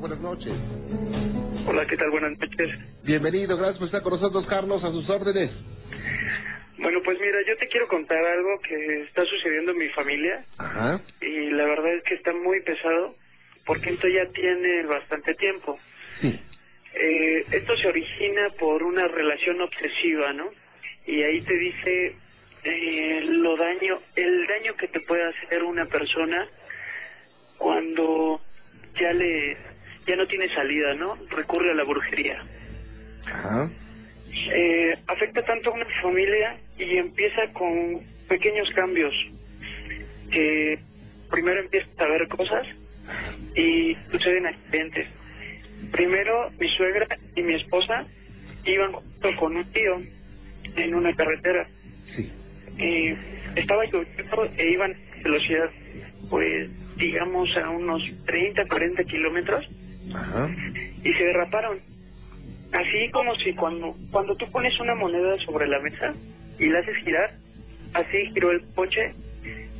Buenas noches. Hola, ¿qué tal? Buenas noches. Bienvenido, gracias por estar con nosotros, Carlos, a sus órdenes. Bueno, pues mira, yo te quiero contar algo que está sucediendo en mi familia Ajá. y la verdad es que está muy pesado porque esto ya tiene bastante tiempo. Sí. Eh, esto se origina por una relación obsesiva, ¿no? Y ahí te dice eh, lo daño, el daño que te puede hacer una persona cuando ya le, ya no tiene salida, ¿no? Recurre a la brujería. Ajá. Eh, afecta tanto a una familia y empieza con pequeños cambios que primero empiezas a ver cosas y suceden accidentes. Primero mi suegra y mi esposa iban junto con un tío en una carretera Sí. y estaba lloviendo e iban a velocidad pues digamos a unos 30, 40 kilómetros Ajá. y se derraparon. Así como si cuando, cuando tú pones una moneda sobre la mesa y la haces girar, así giró el coche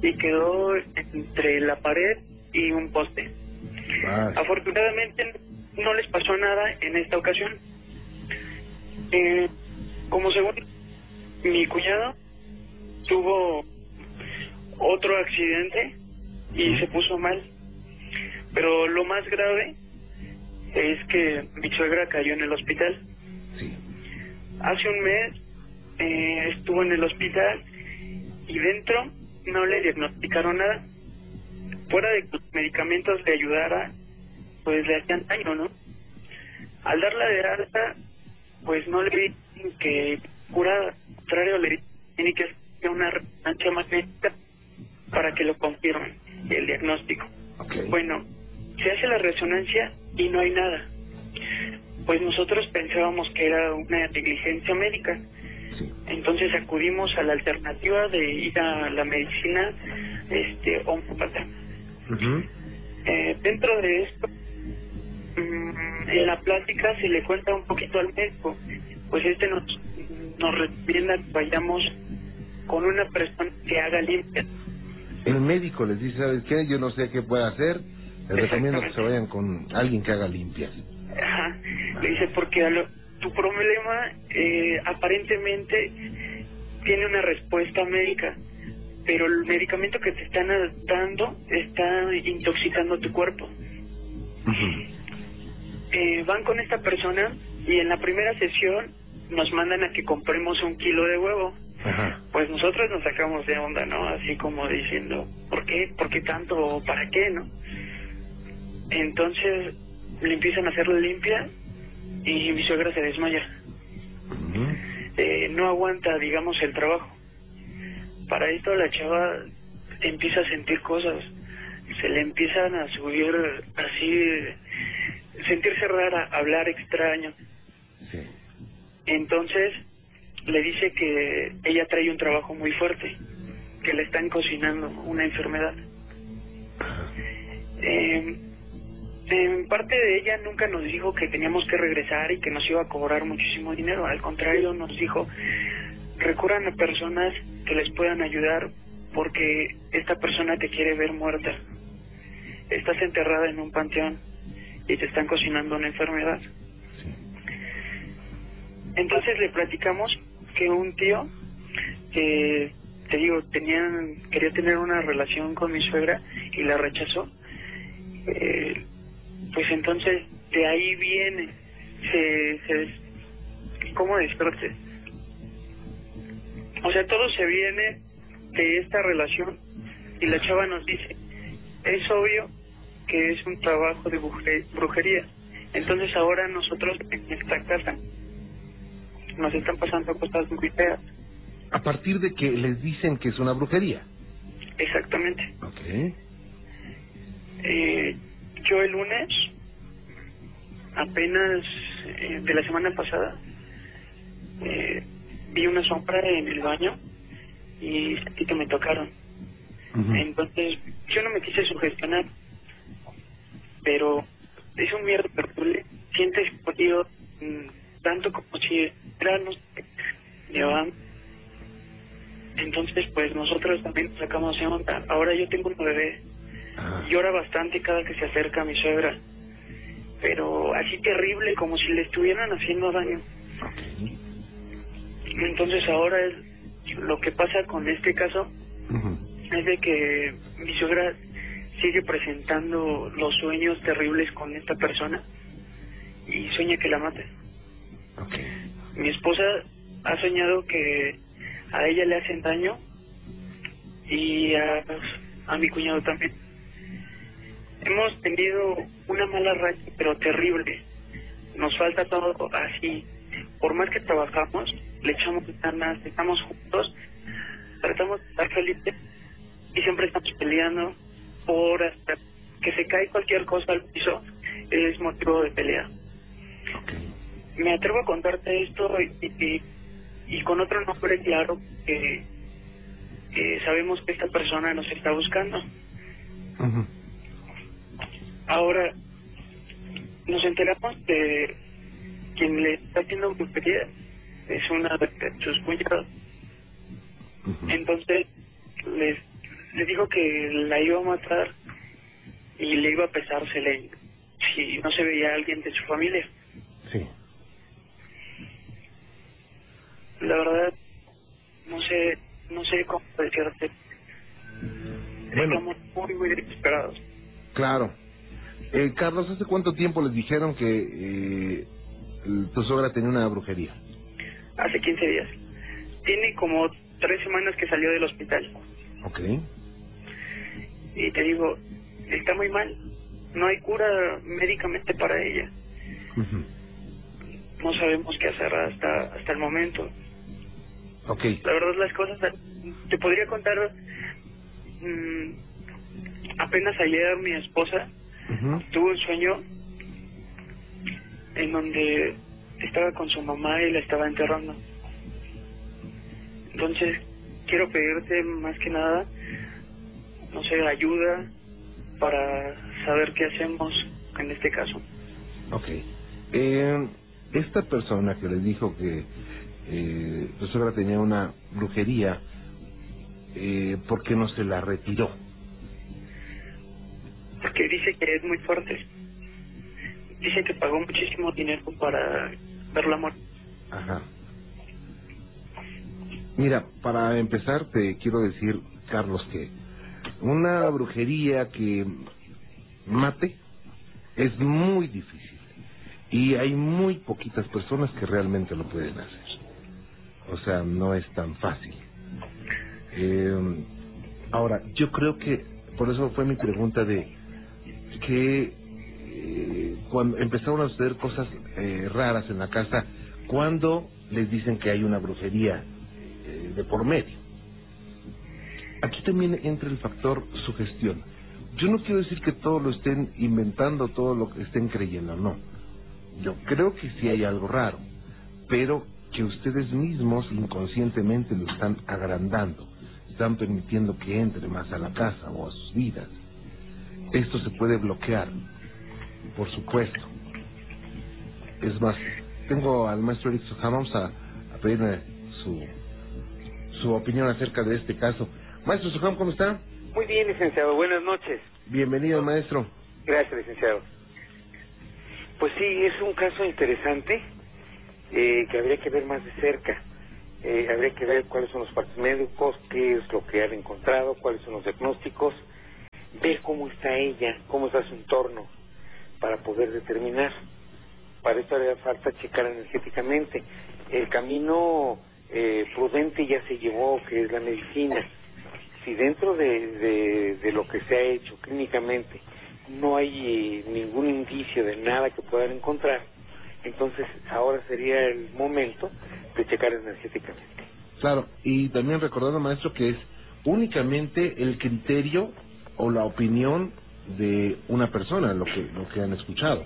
y quedó entre la pared y un poste. Vale. Afortunadamente no les pasó nada en esta ocasión. Eh, como según mi cuñado tuvo otro accidente y se puso mal. Pero lo más grave es que mi suegra cayó en el hospital. Sí. Hace un mes eh, estuvo en el hospital y dentro no le diagnosticaron nada. Fuera de que los medicamentos le ayudaran, pues le hacían daño, ¿no? Al darla de alta, pues no le vi que curada. Al contrario, le tiene que hacer una resonancia magnética para que lo confirmen, el diagnóstico. Bueno, se hace la resonancia y no hay nada. Pues nosotros pensábamos que era una negligencia médica. Sí. Entonces acudimos a la alternativa de ir a la medicina este homópata. Ujú. Eh, dentro de esto, mm, en la plática se le cuenta un poquito al médico, pues este nos, nos recomienda que vayamos con una persona que haga limpia. El médico les dice, ¿sabes qué? Yo no sé qué puede hacer. Les recomiendo que se vayan con alguien que haga limpias. Ajá. Le dice, porque a lo- tu problema eh, aparentemente tiene una respuesta médica, pero el medicamento que te están dando está intoxicando tu cuerpo. Eh, van con esta persona y en la primera sesión nos mandan a que compremos un kilo de huevo. Ajá. Pues nosotros nos sacamos de onda, ¿no? Así como diciendo, ¿por qué? ¿Por qué tanto? ¿O para qué, no? Entonces le empiezan a hacer la limpia y mi suegra se desmaya. Eh, no aguanta, digamos, el trabajo. Para esto la chava empieza a sentir cosas. Se le empiezan a subir así, sentirse rara, hablar extraño. Sí. Entonces le dice que ella trae un trabajo muy fuerte, que le están cocinando una enfermedad. Eh, en parte de ella nunca nos dijo que teníamos que regresar y que nos iba a cobrar muchísimo dinero. Al contrario, nos dijo, recurran a personas que les puedan ayudar porque esta persona te quiere ver muerta. Estás enterrada en un panteón y te están cocinando una enfermedad. Entonces le platicamos que un tío que te digo tenían quería tener una relación con mi suegra y la rechazó. Eh, pues entonces de ahí viene se, se cómo decirte o sea todo se viene de esta relación y la chava nos dice es obvio que es un trabajo de bruje- brujería entonces ahora nosotros en esta casa nos están pasando cosas muy feas. A partir de que les dicen que es una brujería. Exactamente. Ok. Eh, yo el lunes, apenas eh, de la semana pasada, eh, vi una sombra en el baño y sentí que me tocaron. Entonces, yo no me quise sugestionar, pero es un miedo terrible. Sientes frío, mm, tanto como si era, no sé, llevaban. Entonces, pues nosotros también nos sacamos de onda. Ahora yo tengo un bebé, Llora bastante cada que se acerca a mi suegra. pero así terrible como si le estuvieran haciendo daño. Ok. Entonces ahora es lo que pasa con este caso es de que mi suegra sigue presentando los sueños terribles con esta persona y sueña que la mate. Ok. Mi esposa ha soñado que a ella le hacen daño y a, a mi cuñado también. Hemos tenido una mala racha, pero terrible. Nos falta todo así. Por más que trabajamos, le echamos ganas, estamos juntos, tratamos de estar felices y siempre estamos peleando por hasta que se cae cualquier cosa al piso, es motivo de pelea. Me atrevo a contarte esto y, y, y con otro nombre claro que, que sabemos que esta persona nos está buscando. Ujú. Ahora, nos enteramos de quien le está haciendo brujería es una de sus cuñados. Entonces, les, le dijo que la iba a matar y le iba a pesársela si no se veía alguien de su familia. Sí. La verdad, no sé, no sé cómo decirte. Bueno. Estamos muy, muy desesperados. Claro. Eh, Carlos, ¿hace cuánto tiempo les dijeron que eh, tu suegra tenía una brujería? Hace 15 días. Tiene como tres semanas que salió del hospital. Ok. Y te digo, está muy mal. No hay cura médicamente para ella. No sabemos qué hacer hasta, hasta el momento. Ok. La verdad las cosas, te podría contar, mm, apenas ayer mi esposa Ujú. tuvo un sueño en donde estaba con su mamá y la estaba enterrando. Entonces, quiero pedirte más que nada, no sé, ayuda para saber qué hacemos en este caso. Ok. Eh, esta persona que les dijo que eh, tu suegra tenía una brujería, eh, ¿por qué no se la retiró? Porque dice que es muy fuerte. Dice que pagó muchísimo dinero para verla muerta. Ajá. Mira, para empezar te quiero decir, Carlos, que una brujería que mate es muy difícil y hay muy poquitas personas que realmente lo pueden hacer. O sea, no es tan fácil. Eh, ahora, yo creo que, por eso fue mi pregunta de que eh, cuando empezaron a suceder cosas eh, raras en la casa, ¿cuándo les dicen que hay una brujería eh, de por medio? Aquí también entra el factor sugestión. Yo no quiero decir que todo lo estén inventando, todo lo que estén creyendo, no. Yo creo que sí hay algo raro, pero que ustedes mismos inconscientemente lo están agrandando, están permitiendo que entre más a la casa o a sus vidas. Esto se puede bloquear, por supuesto. Es más, tengo al maestro Eric Soja, vamos a, a pedirle su, su opinión acerca de este caso. Maestro Soham, ¿cómo está? Muy bien, licenciado. Buenas noches. Bienvenido, maestro. Gracias, licenciado. Pues sí, es un caso interesante eh, que habría que ver más de cerca. Eh, habría que ver cuáles son los partes médicos, qué es lo que han encontrado, cuáles son los diagnósticos, ver cómo está ella, cómo está su entorno, para poder determinar. Para esto haría falta checar energéticamente. El camino eh, prudente ya se llevó, que es la medicina. Si dentro de, de, de lo que se ha hecho clínicamente no hay eh, ningún indicio de nada que puedan encontrar, entonces ahora sería el momento de checar energéticamente. Claro, y también recordando, maestro, que es únicamente el criterio o la opinión de una persona lo que, lo que han escuchado.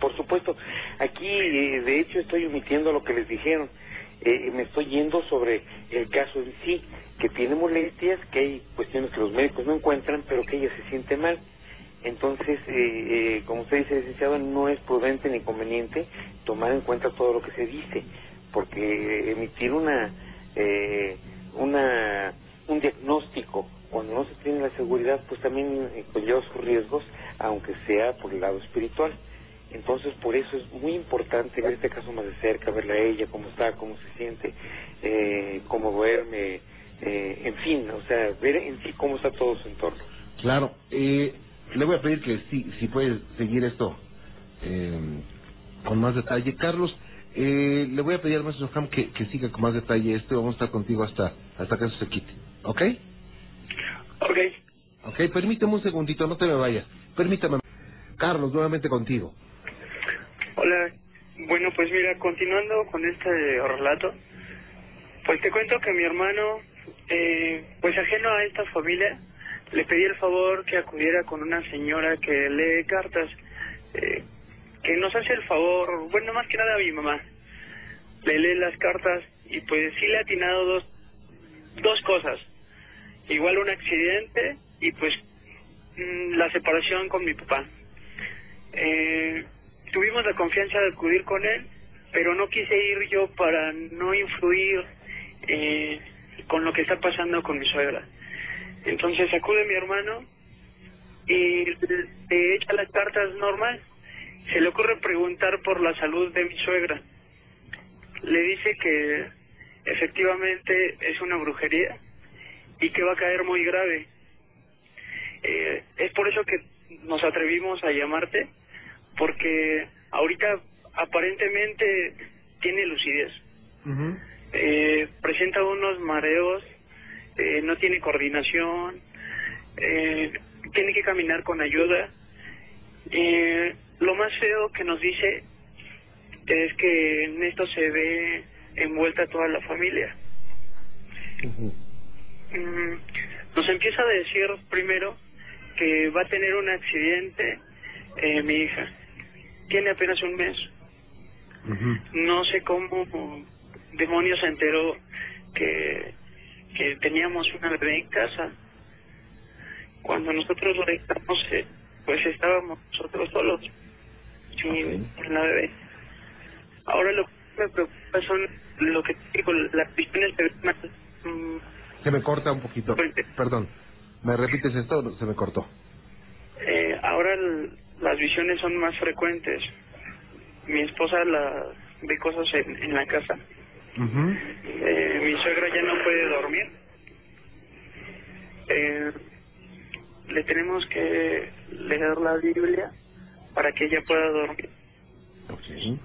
Por supuesto, aquí eh, de hecho estoy omitiendo lo que les dijeron. Eh, me estoy yendo sobre el caso en sí, que tiene molestias, que hay cuestiones que los médicos no encuentran, pero que ella se siente mal. Entonces, eh, eh, como usted dice, licenciado, no es prudente ni conveniente tomar en cuenta todo lo que se dice, porque emitir una, eh, una, un diagnóstico cuando no se tiene la seguridad, pues también eh, conlleva sus riesgos, aunque sea por el lado espiritual. Entonces, por eso es muy importante ver este caso más de cerca, verla a ella, cómo está, cómo se siente, eh, cómo duerme, eh, en fin, o sea, ver en sí cómo está todo su entorno. Claro, eh, le voy a pedir que sí, si puede seguir esto eh, con más detalle. Carlos, eh, le voy a pedir al maestro Ham que, que siga con más detalle esto y vamos a estar contigo hasta, hasta que eso se quite. ¿Ok? Ok. Ok, permíteme un segundito, no te me vayas. Permítame. Carlos, nuevamente contigo. Hola. Bueno, pues mira, continuando con este relato, pues te cuento que mi hermano, eh, pues ajeno a esta familia, le pedí el favor que acudiera con una señora que lee cartas, eh, que nos hace el favor, bueno, más que nada a mi mamá. Le lee las cartas y pues sí le ha atinado dos, dos cosas. Igual un accidente y pues mm, la separación con mi papá. Eh, tuvimos la confianza de acudir con él, pero no quise ir yo para no influir eh, con lo que está pasando con mi suegra. Entonces acude mi hermano y le echa las cartas normal. Se le ocurre preguntar por la salud de mi suegra. Le dice que efectivamente es una brujería y que va a caer muy grave. Eh, es por eso que nos atrevimos a llamarte, porque ahorita aparentemente tiene lucidez. eh, presenta unos mareos, eh, no tiene coordinación, eh, tiene que caminar con ayuda. Eh, lo más feo que nos dice es que en esto se ve envuelta toda la familia. Mm, nos empieza a decir primero que va a tener un accidente eh, mi hija. Tiene apenas un mes. No sé cómo demonios se enteró que, que teníamos una bebé en casa. Cuando nosotros lo dejamos, eh, pues estábamos nosotros solos, sin la bebé. Ahora lo que me preocupa son lo que digo, las visiones Se me corta un poquito. Perdón. ¿Me repites esto? Se me cortó. Eh, ahora el- las visiones son más frecuentes. Mi esposa la ve cosas en, en la casa. Eh, mi suegra ya no puede dormir. Eh, le tenemos que leer la Biblia para que ella pueda dormir. Ok.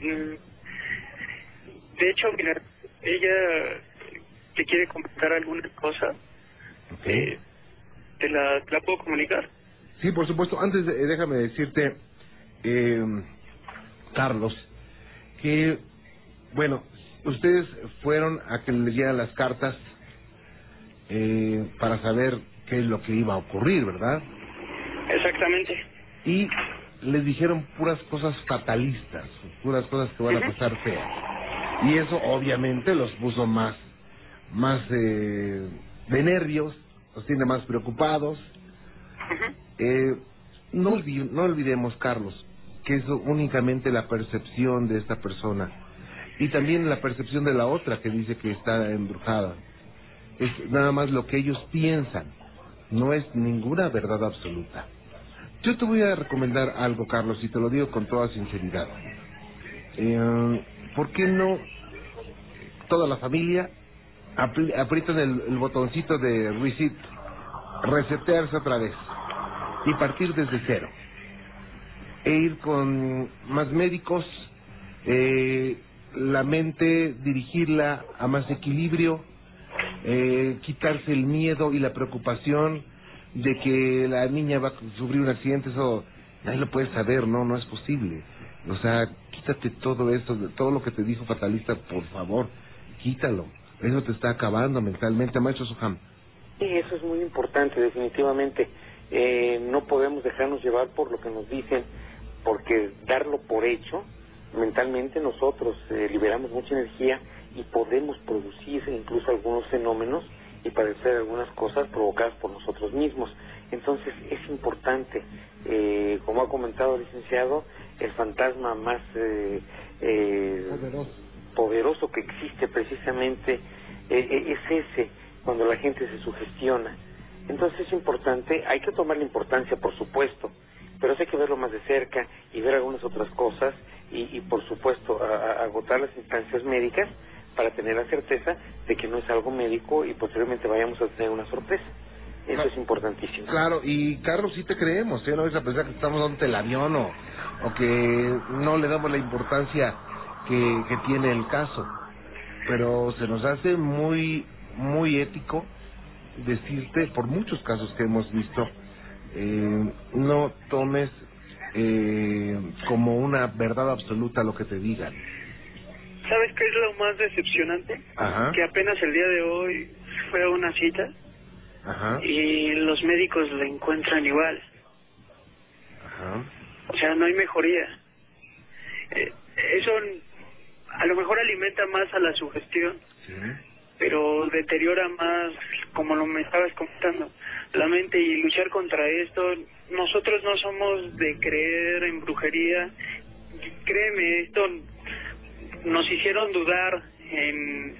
Mm, De hecho, mira, ella te quiere comentar alguna cosa. Ok. Eh, ¿te, la, ¿Te la puedo comunicar? Sí, por supuesto. Antes, de- déjame decirte, eh, Carlos, que, bueno, ustedes fueron a que le leyeran las cartas eh, para saber qué es lo que iba a ocurrir, ¿verdad? Exactamente. Y les dijeron puras cosas fatalistas, puras cosas que van a pasar feas. Y eso obviamente los puso más, más eh, de nervios, los tiene más preocupados. Eh, no, no olvidemos, Carlos, que es únicamente la percepción de esta persona y también la percepción de la otra que dice que está embrujada. Es nada más lo que ellos piensan, no es ninguna verdad absoluta. Yo te voy a recomendar algo, Carlos, y te lo digo con toda sinceridad. Eh, ¿Por qué no toda la familia aprietan el, el botoncito de reset, resetearse otra vez y partir desde cero? E ir con más médicos, eh, la mente dirigirla a más equilibrio, eh, quitarse el miedo y la preocupación de que la niña va a sufrir un accidente, eso nadie lo puede saber, no, no es posible. O sea, quítate todo esto, de- todo lo que te dijo fatalista, por favor, quítalo. Eso te está acabando mentalmente, maestro Soham. Sí, eso es muy importante, definitivamente. Eh, no podemos dejarnos llevar por lo que nos dicen, porque darlo por hecho, mentalmente nosotros eh, liberamos mucha energía y podemos producir incluso algunos fenómenos y padecer algunas cosas provocadas por nosotros mismos. Entonces es importante, eh, como ha comentado el licenciado, el fantasma más eh, eh, poderoso que existe precisamente eh, eh, es ese, cuando la gente se sugestiona. Entonces es importante, hay que tomar la importancia, por supuesto, pero sí hay que verlo más de cerca y ver algunas otras cosas y, y por supuesto a- a- agotar las instancias médicas para tener la certeza de que no es algo médico y posteriormente vayamos a tener una sorpresa. Eso Claro. es importantísimo. Claro, y Carlos, sí te creemos, ¿eh? No es a pensar que estamos dando el avión o, o que no le damos la importancia que, que tiene el caso. Pero se nos hace muy, muy ético decirte, por muchos casos que hemos visto, eh, no tomes eh, como una verdad absoluta lo que te digan. ¿Sabes qué es lo más decepcionante? Ajá, Que apenas el día de hoy fue a una cita ajá, y los médicos la encuentran igual. ajá. O sea, no hay mejoría. Eh, eso a lo mejor alimenta más a la sugestión, Sí. pero deteriora más, como lo me estabas comentando, la mente y luchar contra esto. Nosotros no somos de creer en brujería. Créeme, esto nos hicieron dudar en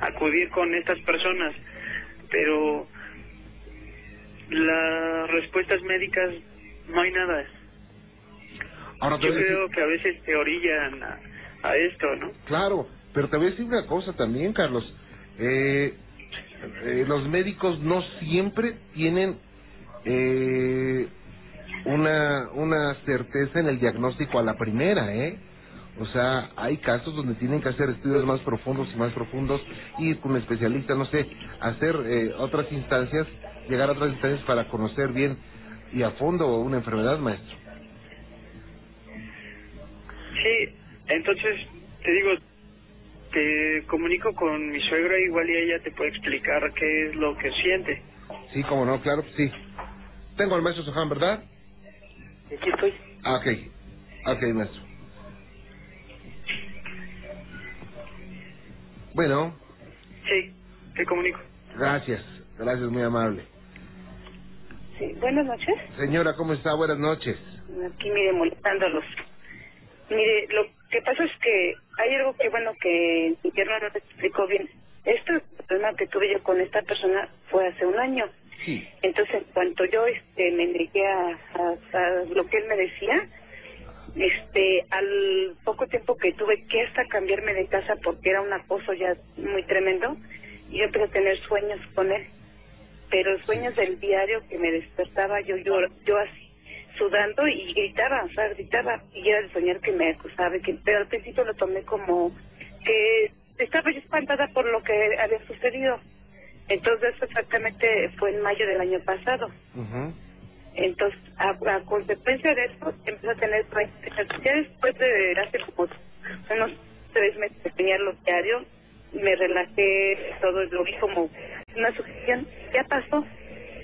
acudir con estas personas, pero las respuestas médicas no hay nada. Ahora Yo creo que a veces te orillan a, a esto, ¿no? Claro, pero te voy a decir una cosa también, Carlos. Eh, eh, los médicos no siempre tienen eh, una, una certeza en el diagnóstico a la primera, ¿eh? O sea, hay casos donde tienen que hacer estudios más profundos y más profundos, ir con un especialista, no sé, hacer eh, otras instancias, llegar a otras instancias para conocer bien y a fondo una enfermedad, maestro. Sí, entonces te digo, te comunico con mi suegra, igual y ella te puede explicar qué es lo que siente. Sí, como no, claro, que sí. Tengo al maestro Sohan, ¿verdad? Aquí estoy. Ah, ok. Ok, maestro. Bueno, Sí, te comunico. gracias. Gracias, muy amable. Sí, buenas noches. Señora, ¿cómo está? Buenas noches. Aquí, mire, molestándolos. Mire, lo que pasa es que hay algo que, bueno, que mi pierna no te explicó bien. Este problema que tuve yo con esta persona fue hace un año. Sí. Entonces, en cuanto yo este, me negué a, a- a lo que él me decía, este, al poco tiempo que tuve que hasta cambiarme de casa porque era un acoso ya muy tremendo, y yo empecé a tener sueños con él. Pero sueños del diario que me despertaba yo, yo, yo así, sudando y gritaba, o sea, gritaba, y era el soñar que me acusaba, y que, pero al principio lo tomé como que estaba yo espantada por lo que había sucedido. Entonces, exactamente fue en mayo del año pasado. Entonces, a, a consecuencia de eso, empecé a tener. Ya después de hace como unos tres meses de tenerlo diario, me relajé, todo lo vi como una sugestión. Ya pasó.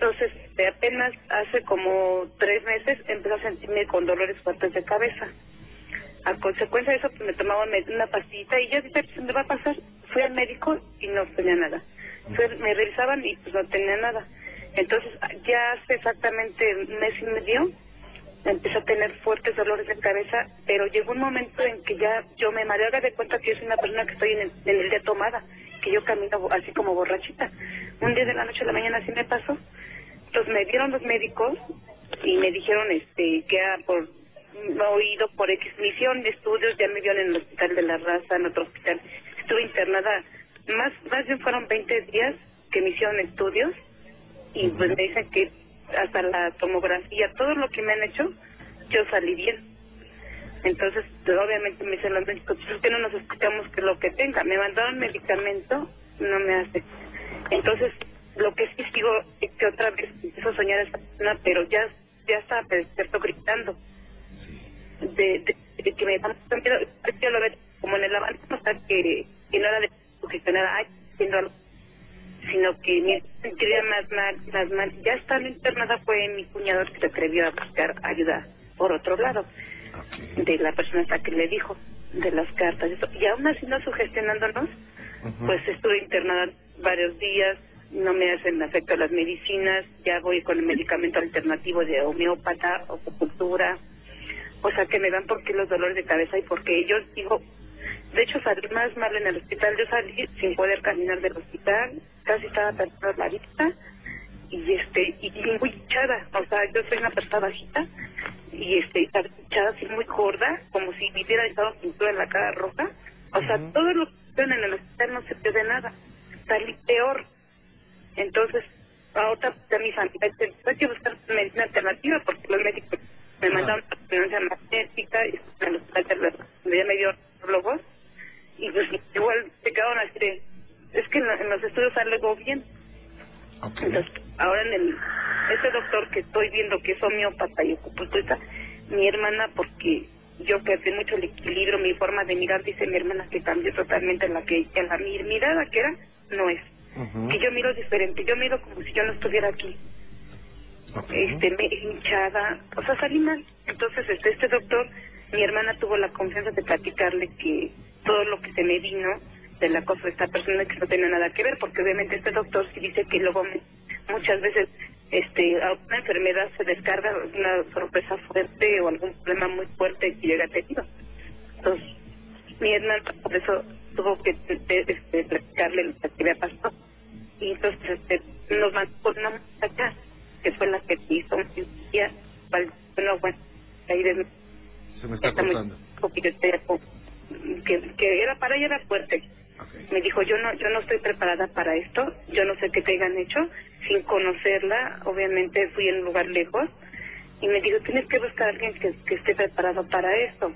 Entonces, de apenas hace como tres meses, empecé a sentirme con dolores fuertes de cabeza. A consecuencia de eso, pues me tomaba una pastillita y ya dije, pues, me va a pasar. Fui al médico y no tenía nada. Me revisaban y pues no tenía nada. Entonces, ya hace exactamente un mes y medio, empecé a tener fuertes dolores de cabeza, pero llegó un momento en que ya yo me mareaba de cuenta que yo soy una persona que estoy en el, en el día tomada, que yo camino así como borrachita. Un día de la noche a la mañana así me pasó. Entonces me vieron los médicos y me dijeron este que era por oído por X misión de estudios, ya me vieron en el hospital de la raza, en otro hospital. Estuve internada, más, más bien fueron 20 días que me hicieron estudios y pues me dicen que hasta la tomografía, todo lo que me han hecho, yo salí bien. Entonces, obviamente me dicen los médicos, pues es que no nos escuchamos que lo que tenga. Me mandaron medicamento, no me hace. Entonces, lo que sí sigo es que otra vez empiezo a soñar a esa persona, pero ya, ya estaba me despierto gritando. De, de, de que me da mucho miedo, yo lo veo como en el avance, o sea, que, que no era de sugestionar, ay, haciendo algo sino que me sentiría más mal, más mal. Ya estando internada fue mi cuñado que se atrevió a buscar ayuda por otro lado, de la persona hasta que le dijo de las cartas. Eso. Y aún así no sugestionándonos, pues estuve internada varios días, no me hacen efecto las medicinas, ya voy con el medicamento alternativo de homeópata, acupuntura, o sea que me dan porque los dolores de cabeza y porque yo digo, de hecho salí más mal en el hospital, yo salí sin poder caminar del hospital, casi estaba perdida la vista y este y, y muy hinchada, o sea yo soy una persona bajita y este estaba hinchada así muy gorda, como si me hubiera estado pintura en la cara roja. O sea, todo lo que en el hospital no se de nada. Salí peor. Entonces, ahora ya mi familia dice, hay que buscar medicina alternativa porque los médicos me mandaron a resonancia magnética y en de ya me dio neurólogos y pues igual se quedaron así de, es que en, en los estudios algo bien. Entonces, ahora en el, ese doctor que estoy viendo que es homeópata y acupunturista, mi hermana, porque yo perdí mucho el equilibrio, mi forma de mirar, dice mi hermana que cambió totalmente la que, en la mi mirada que era, no es. Que yo miro diferente, yo miro como si yo no estuviera aquí, Ok. este, me hinchada, o sea, salí mal. Entonces, este, este doctor, mi hermana tuvo la confianza de platicarle que todo lo que se me vino del acoso de esta persona que no tenía nada que ver, porque obviamente este doctor sí dice que luego me- muchas veces este una enfermedad se descarga una sorpresa fuerte o algún problema muy fuerte que llega tenido. Entonces, mi hermana por eso tuvo que eh, este, platicarle lo que había pasado. Y entonces este, nos mandó con una muchacha que fue la que hizo un cirugía, bueno, bueno, ahí de Se me está cortando. que, que era para ella era fuerte. Me dijo, yo no yo no estoy preparada para esto, yo no sé qué te hayan hecho, sin conocerla, obviamente fui en un lugar lejos, y me dijo, tienes que buscar a alguien que, que esté preparado para esto.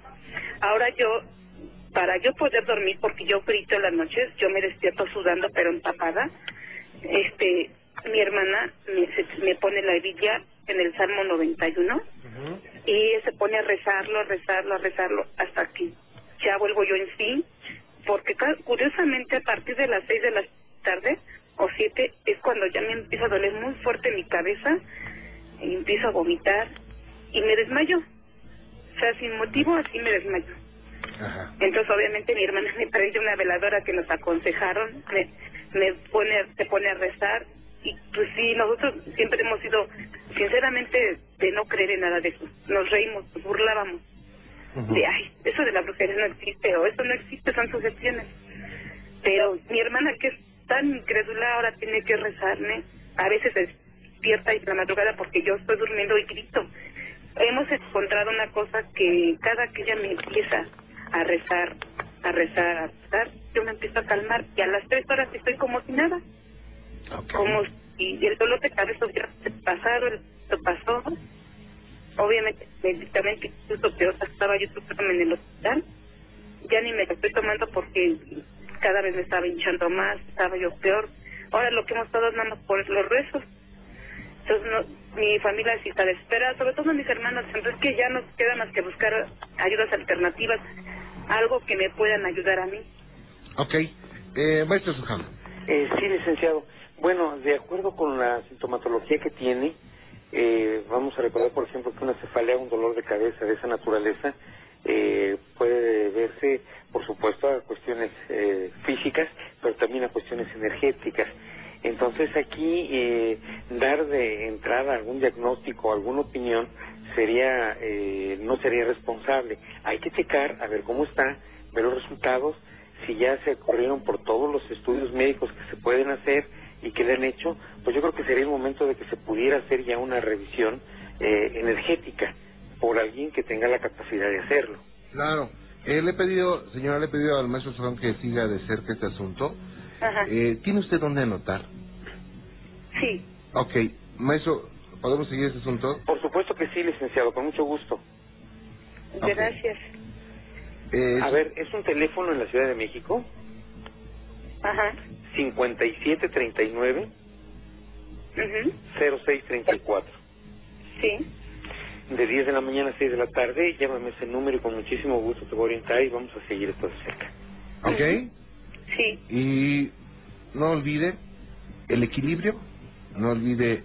Ahora yo, para yo poder dormir, porque yo grito las noches, yo me despierto sudando pero empapada, este, mi hermana me, se- me pone la Biblia en el Salmo 91, Ujú. y ella se pone a rezarlo, a rezarlo, a rezarlo, hasta que ya vuelvo yo en sí, porque curiosamente a partir de las seis de la tarde o siete es cuando ya me empieza a doler muy fuerte mi cabeza, y empiezo a vomitar y me desmayo. O sea, sin motivo así me desmayo. Ajá. Entonces, obviamente, mi hermana me prende una veladora que nos aconsejaron, me, me pone, se pone a rezar, y pues sí, nosotros siempre hemos sido, sinceramente, de no creer en nada de eso. Nos reímos, nos burlábamos, de, ay, eso de la brujería no existe, o eso no existe, son sugestiones. Pero mi hermana, que es tan incrédula, ahora tiene que rezarme, a veces despierta y la madrugada porque yo estoy durmiendo y grito. Hemos encontrado una cosa que cada que ella me empieza a rezar, a rezar, a rezar, yo me empiezo a calmar y a las tres horas estoy como si nada, como si el dolor de cabeza hubiera pasado, el lo pasó. Obviamente, médicamente, incluso peor, estaba yo en el hospital. Ya ni me lo estoy tomando porque cada vez me estaba hinchando más, estaba yo peor. Ahora lo que hemos estado más por los rezos. Entonces, no, mi familia sí está desesperada, sobre todo mis hermanos. Entonces, que ya nos queda más que buscar ayudas alternativas, algo que me puedan ayudar a mí. Ok. Eh, maestro Sujam. Eh, sí, licenciado. Bueno, de acuerdo con la sintomatología que tiene, eh, vamos a recordar, por ejemplo, que una cefalea, un dolor de cabeza de esa naturaleza, eh, puede verse, por supuesto, a cuestiones eh, físicas, pero también a cuestiones energéticas. Entonces aquí eh, dar de entrada algún diagnóstico, alguna opinión sería eh, no sería responsable. Hay que checar a ver cómo está, ver los resultados, si ya se corrieron por todos los estudios médicos que se pueden hacer y que le han hecho, pues yo creo que sería el momento de que se pudiera hacer ya una revisión eh, energética por alguien que tenga la capacidad de hacerlo. Claro. Eh, le he pedido, señora, le he pedido al maestro Sujam que siga de cerca este asunto. Ajá. Eh, ¿Tiene usted dónde anotar? Sí. Ok. Maestro, ¿podemos seguir ese asunto? Por supuesto que sí, licenciado, con mucho gusto. Gracias. Eh, A ver, es un teléfono en la Ciudad de México, Ajá. 5739 mhm 0634. Sí. De 10 de la mañana a 6 de la tarde, llámame ese número y con muchísimo gusto te voy a orientar y vamos a seguir esto de cerca. Ok. Sí. Y no olvide el equilibrio, no olvide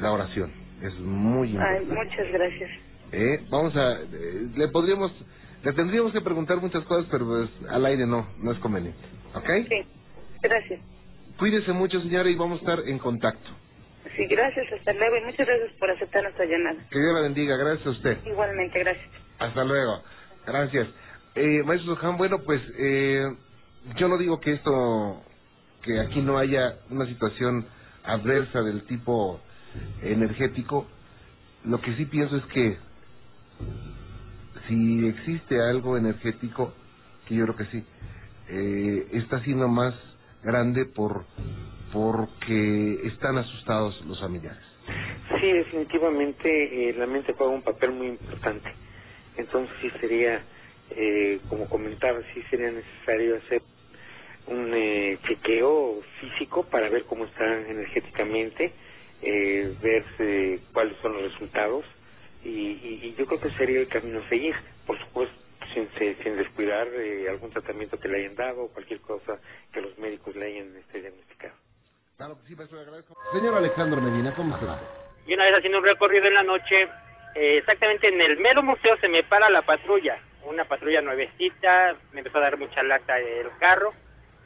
la oración. Es muy Ay, importante. muchas gracias. Eh, vamos a, eh, le podríamos, le tendríamos que preguntar muchas cosas, pero pues al aire no, no es conveniente. ¿Ok? Sí. Gracias. Cuídese mucho, señora, y vamos a estar en contacto. Sí, gracias. Hasta luego. Y muchas gracias por aceptar nuestra llamada. Que Dios la bendiga. Gracias a usted. Igualmente, gracias. Hasta luego. Gracias. Eh, Maestro Sohan, bueno, pues eh, yo no digo que esto, que aquí no haya una situación adversa del tipo energético. Lo que sí pienso es que si existe algo energético, que yo creo que sí, eh, está siendo más grande por porque están asustados los familiares. Sí, definitivamente eh, la mente juega un papel muy importante. Entonces sí sería, eh, como comentaba, sí sería necesario hacer un eh, chequeo físico para ver cómo están energéticamente, eh, ver eh, cuáles son los resultados y, y, y yo creo que sería el camino a seguir. Por supuesto, sin, sin descuidar eh, algún tratamiento que le hayan dado o cualquier cosa que los médicos le hayan este, diagnosticado. Claro que sí, maestro, le agradezco. Señor Alejandro Medina, ¿cómo está usted? Y una vez haciendo un recorrido en la noche, eh, exactamente en el mero museo se me para la patrulla, una patrulla nuevecita, me empezó a dar mucha lata el carro,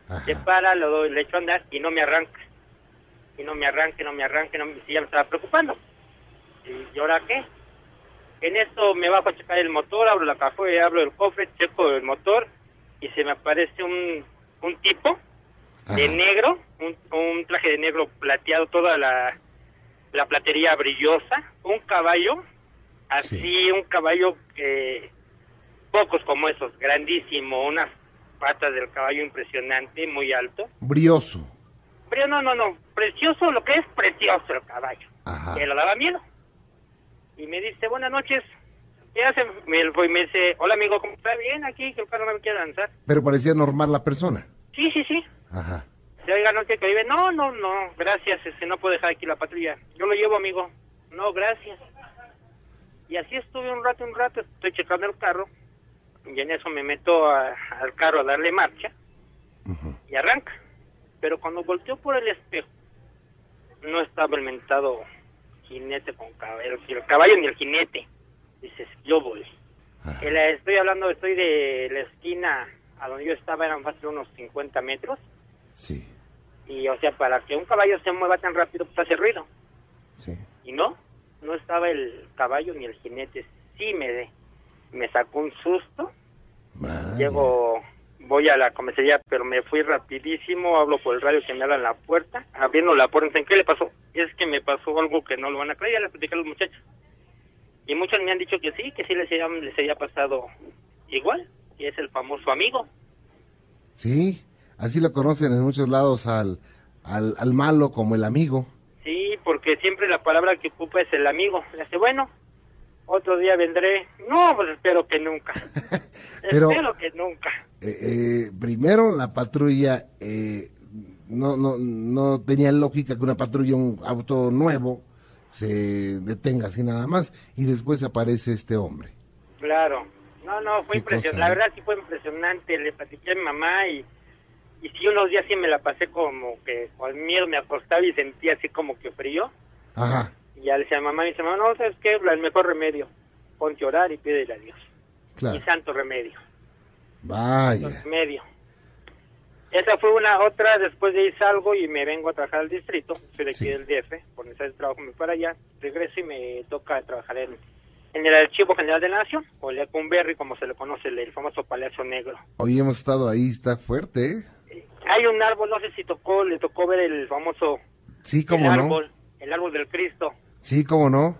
Ajá. se para, lo doy, le echo a andar y no me arranca. Y no me arranque, no me arranque, no me, sí, ya me estaba preocupando. ¿Y ahora qué? En esto me bajo a checar el motor, abro la cajuela, abro el cofre, checo el motor y se me aparece un, un tipo de negro, un, un traje de negro plateado, toda la, la platería brillosa, un caballo, así Sí. un caballo que pocos como esos, grandísimo, unas patas del caballo impresionante, muy alto. Brioso. No, no, no, precioso, lo que es precioso el caballo. Ajá. Que lo daba miedo. Y me dice, buenas noches. ¿Qué hace? Me, fue y me dice, hola amigo, ¿cómo está? Bien, aquí, que el carro no me quiere lanzar. Pero parecía normal la persona. Sí, sí, sí. Ajá. Se oiga, no que vive. No, no, no, gracias, este, no puedo dejar aquí la patrulla. Yo lo llevo, amigo. No, gracias. Y así estuve un rato, un rato, estoy checando el carro. Y en eso me meto a- al carro a darle marcha y arranca. Pero cuando volteó por el espejo, no estaba el mentado jinete con caballo, el caballo ni el jinete. Dices, yo voy. La- Estoy hablando, estoy de la esquina a donde yo estaba, eran fácil unos 50 metros. Sí, Y, o sea, para que un caballo se mueva tan rápido, pues hace ruido. sí. Y no, no estaba el caballo ni el jinete. Sí me, me sacó un susto. Vaya. Llego, voy a la comisaría, pero me fui rapidísimo, hablo por el radio que me abran la puerta, abriendo la puerta, ¿en qué le pasó? Es que me pasó algo que no lo van a creer, ya les platicé a los muchachos. Y muchos me han dicho que sí, que sí les había, les había pasado igual, que es el famoso amigo. Sí, así lo conocen en muchos lados al, al, al malo como el amigo. Sí, porque siempre la palabra que ocupa es el amigo. Le dice, bueno, otro día vendré. No, pues espero que nunca. Pero- espero que nunca. Eh, eh, primero la patrulla eh, no, no, no tenía lógica que una patrulla, un auto nuevo, se detenga así nada más y después aparece este hombre. Claro. No, no, fue impresionante. La ¿eh? verdad sí fue impresionante. Le platiqué a mi mamá y, y sí, unos días sí me la pasé como que con miedo me acostaba y sentía así como que frío. Ajá, Y ya le decía a mamá, y dice, mamá, no, ¿sabes qué? El mejor remedio. Ponte a orar y pídele a Dios. Y claro. santo remedio. Vaya. medio. Esa fue una otra, después de ahí salgo y me vengo a trabajar al distrito, soy de aquí Sí. del DF, por necesidad de trabajo me para allá, regreso y me toca trabajar en, en el Archivo General de la Nación, o el Ecumberri, como se le conoce, el, el famoso Palacio Negro. Hoy hemos estado ahí, está fuerte, ¿eh? Hay un árbol, no sé si tocó, le tocó ver el famoso Sí, el cómo no. árbol, el árbol del Cristo. Sí, cómo no.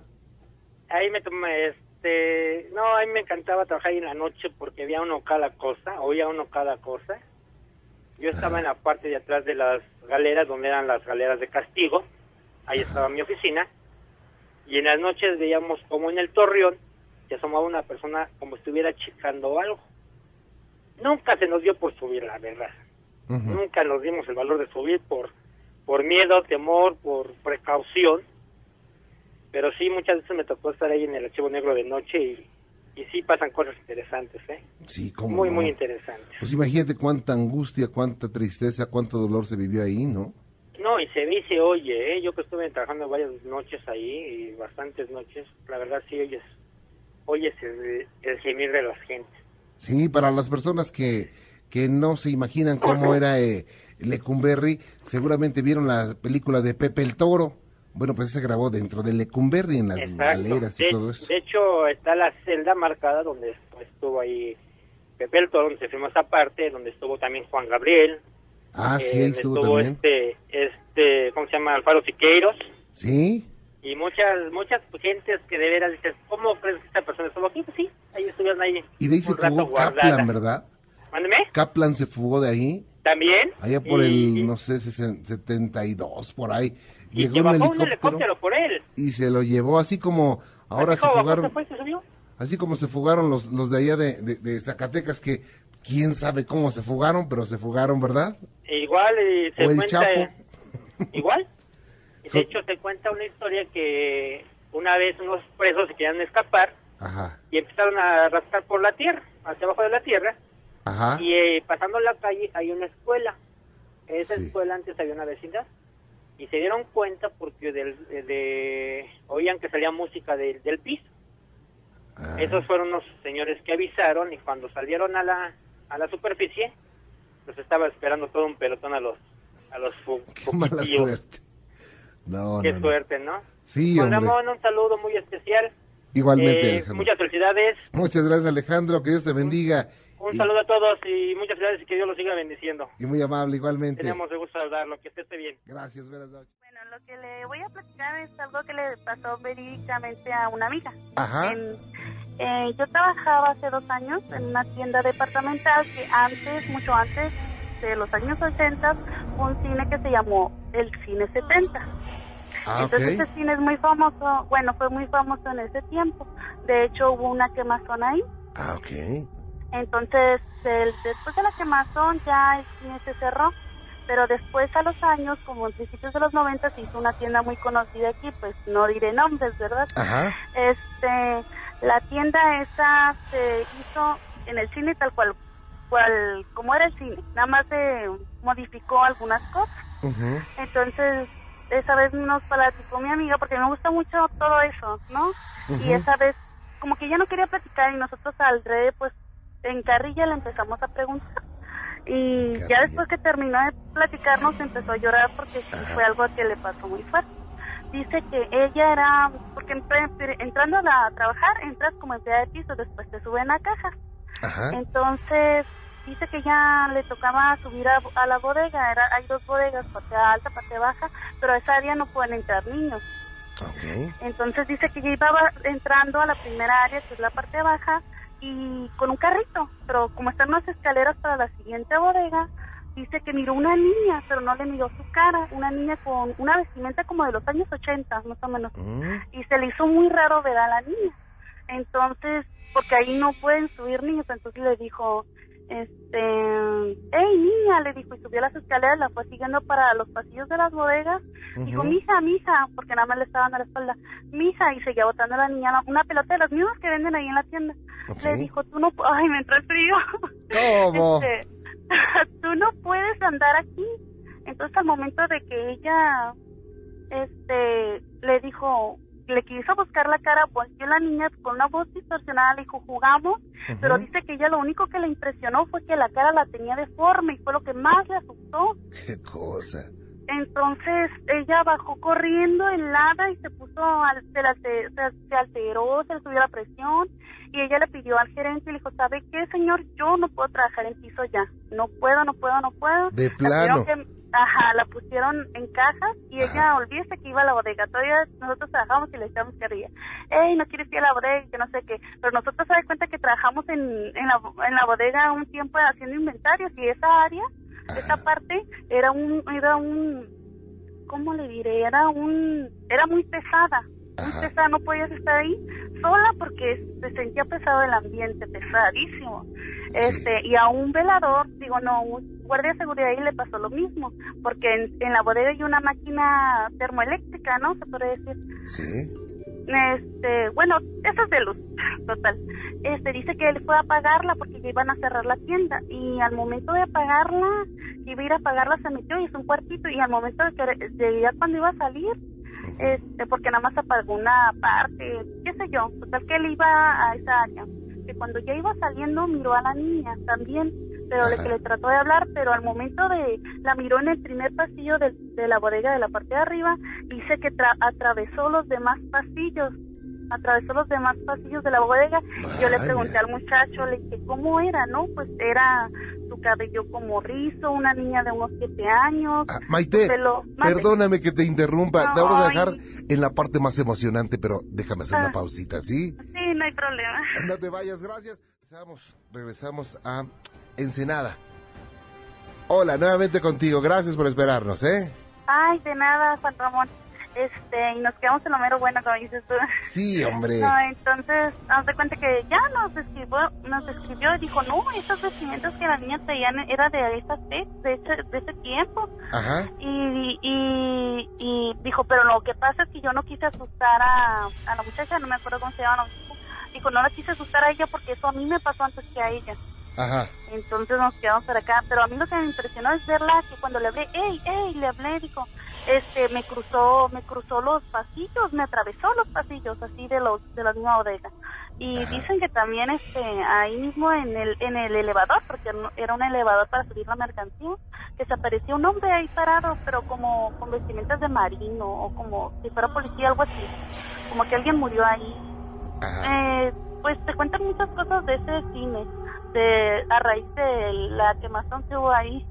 Ahí me tomé, este, no, ahí me encantaba trabajar ahí en la noche porque había uno cada cosa, oía uno cada cosa. Yo estaba en la parte de atrás de las galeras, donde eran las galeras de castigo. Ahí estaba mi oficina. Y en las noches veíamos como en el torreón se asomaba una persona como si estuviera checando algo. Nunca se nos dio por subir, la verdad. Nunca nos dimos el valor de subir por, por miedo, temor, por precaución. Pero sí, muchas veces me tocó estar ahí en el archivo negro de noche y, y sí pasan cosas interesantes, ¿eh? Sí, cómo Muy, no. muy interesantes. Pues imagínate cuánta angustia, cuánta tristeza, cuánto dolor se vivió ahí, ¿no? No, y se se oye, ¿eh? Yo que estuve trabajando varias noches ahí, y bastantes noches, la verdad sí oyes, oyes el, el gemir de la gente. Sí, para las personas que, que no se imaginan cómo era eh, Lecumberri, seguramente vieron la película de Pepe el Toro. Bueno, pues se grabó dentro de Lecumberri, en las Exacto. galeras y de, todo eso. de hecho, está la celda marcada donde estuvo ahí Pepe el Toro, donde se filmó esa parte, donde estuvo también Juan Gabriel. Ah, eh, sí, ahí donde estuvo también. este, este, ¿cómo se llama? Alfaro Siqueiros. Sí, y muchas muchas gentes que de veras dices, ¿cómo crees que esta persona estuvo aquí? Pues sí, ahí estuvieron ahí. Y de ahí se fugó guardada. Kaplan, ¿verdad? Mándeme, Kaplan se fugó de ahí, también. allá por Y- el, no sé, sesen- 72, por ahí. Y Llegó un helicóptero por él. y se lo llevó así como ahora se fugaron, fue, se así como se fugaron los, los de allá de, de- de Zacatecas que quién sabe cómo se fugaron, pero se fugaron, ¿verdad? Igual y se O el cuenta Chapo. eh, igual. So- de hecho se cuenta una historia que una vez unos presos se querían escapar Ajá, y empezaron a rascar por la tierra, hacia abajo de la tierra, ajá, y eh, pasando la calle hay una escuela. En esa Sí. escuela antes había una vecindad. Y se dieron cuenta porque del, de, de- oían que salía música del- del piso. ah, Esos fueron los señores que avisaron y cuando salieron a la, a la superficie, los estaba esperando todo un pelotón a los, a los qué mala suerte. No, Qué no, suerte, ¿no? Sí, hombre. Ramón, un saludo muy especial. Igualmente, Eh, Alejandro. muchas felicidades. Muchas gracias, Alejandro. Que Dios te bendiga. Un Y- saludo a todos y muchas felicidades y que Dios los siga bendiciendo. Y muy amable, igualmente. Tenemos de gusto saludarlo. Que esté bien. Gracias, buenas noches. Bueno, lo que le voy a platicar es algo que le pasó verídicamente a una amiga. Ajá, En- eh, yo trabajaba hace dos años en una tienda departamental que antes, mucho antes de los años 80, fue un cine que se llamó el Cine 70. ah, ok. Entonces este cine es muy famoso, bueno, fue muy famoso en ese tiempo. De hecho, hubo una quemazón ahí. Ah, ok. Entonces, el- después de la quemazón ya el cine se cerró, pero después a los años, como en principios de los 90, se hizo una tienda muy conocida aquí, pues no diré nombres, ¿verdad? Ajá, Este, la tienda esa se hizo en el cine tal cual, cual como era el cine, nada más se modificó algunas cosas. Entonces, esa vez nos platicó mi amiga, porque me gusta mucho todo eso, ¿no? Y esa vez, como que ya no quería platicar y nosotros al pues en carrilla le empezamos a preguntar. Y Carrilla. ya después que terminó de platicarnos empezó a llorar porque sí fue algo que le pasó muy fuerte. Dice que ella era, porque entrando a, trabajar entras como empleada de piso, después te suben a cajas. Ajá, Entonces, dice que ya le tocaba subir a, a la bodega, era, hay dos bodegas, parte alta, parte baja, pero a esa área no pueden entrar niños. Entonces dice que ya iba entrando a la primera área, que es la parte baja, y con un carrito, pero como están unas escaleras para la siguiente bodega, dice que miró una niña, pero no le miró su cara, una niña con una vestimenta como de los años 80, más o menos, Mm, y se le hizo muy raro ver a la niña. Entonces, porque ahí no pueden subir niños, entonces le dijo, este, hey niña, le dijo, y subió las escaleras, la fue siguiendo para los pasillos de las bodegas, dijo, ujú. mija, mija, porque nada más le estaban a la espalda, mija, y seguía botando a la niña una pelota de las mismas que venden ahí en la tienda. Le dijo, tú no, ay, me entró el frío. ¿Cómo? Este, tú no puedes andar aquí. Entonces al momento de que ella, este, le dijo, le quiso buscar la cara, volteó la niña con una voz distorsionada, le dijo, jugamos, pero dice que ella lo único que le impresionó fue que la cara la tenía deforme y fue lo que más le asustó. Qué cosa. Entonces ella bajó corriendo helada y se puso, al, se, la- se, se- alteró, se le subió la presión y ella le pidió al gerente y le dijo, ¿sabe qué, señor? Yo no puedo trabajar en piso ya. No puedo, no puedo, no puedo. De La plano. que- ajá, la pusieron en cajas y ella, olvídese que iba a la bodega. Todavía nosotros trabajamos y le echamos carrilla. Ey, no quieres ir a la bodega que no sé qué. Pero nosotros se da cuenta que trabajamos en, en, la, en la bodega un tiempo haciendo inventarios y esa área esta parte era un era un cómo le diré era un era muy pesada muy Ajá. pesada no podías estar ahí sola porque se sentía pesado el ambiente pesadísimo Sí. este y a un velador digo no un guardia de seguridad ahí le pasó lo mismo porque en, en la bodega hay una máquina termoeléctrica no se puede decir Sí. este, bueno, eso es de luz, total. Este, dice que él fue a apagarla porque ya iban a cerrar la tienda y al momento de apagarla, iba a ir a apagarla, se metió y hizo un cuartito y al momento de que de ya cuando iba a salir, este, porque nada más apagó una parte, qué sé yo, total que él iba a esa área, que cuando ya iba saliendo miró a la niña también, pero le, que le trató de hablar, pero al momento de, la miró en el primer pasillo de, la bodega de la parte de arriba, dice que tra- atravesó los demás pasillos atravesó los demás pasillos de la bodega. Yo le pregunté al muchacho, le dije, ¿cómo era? No, pues era su cabello como rizo, una niña de unos siete años. Ah, Maite, perdóname que te interrumpa, te vamos a dejar en la parte más emocionante, pero déjame hacer una ah. pausita, ¿sí? Sí, no hay problema. No te vayas, gracias. Regresamos, regresamos a Ensenada. Hola, nuevamente contigo. Gracias por esperarnos, ¿eh? Ay, de nada, Juan Ramón. Este, y nos quedamos en lo mero bueno, como dices tú. Sí, hombre. No, entonces, nos de cuenta que ya nos escribió, nos escribió y dijo, no, estos vestimentos que la niña traía era de esa de ese, de ese tiempo. Ajá. Y, y, y dijo, pero lo que pasa es que yo no quise asustar a, a la muchacha, no me acuerdo cómo se llama, dijo, no la quise asustar a ella porque eso a mí me pasó antes que a ella. Ajá. Entonces nos quedamos por acá, pero a mí lo que me impresionó es verla que cuando le hablé, ey, ey, le hablé, dijo, este, me cruzó, me cruzó los pasillos, me atravesó los pasillos así de los, de la misma bodega. Y dicen que también, este, ahí mismo en el, en el elevador, porque era un elevador para subir la mercancía, que se apareció un hombre ahí parado, pero como con vestimentas de marino o como si fuera policía, algo así, como que alguien murió ahí. Eh, pues te cuentan muchas cosas de ese cine de, a raíz de la quemazón que hubo ahí.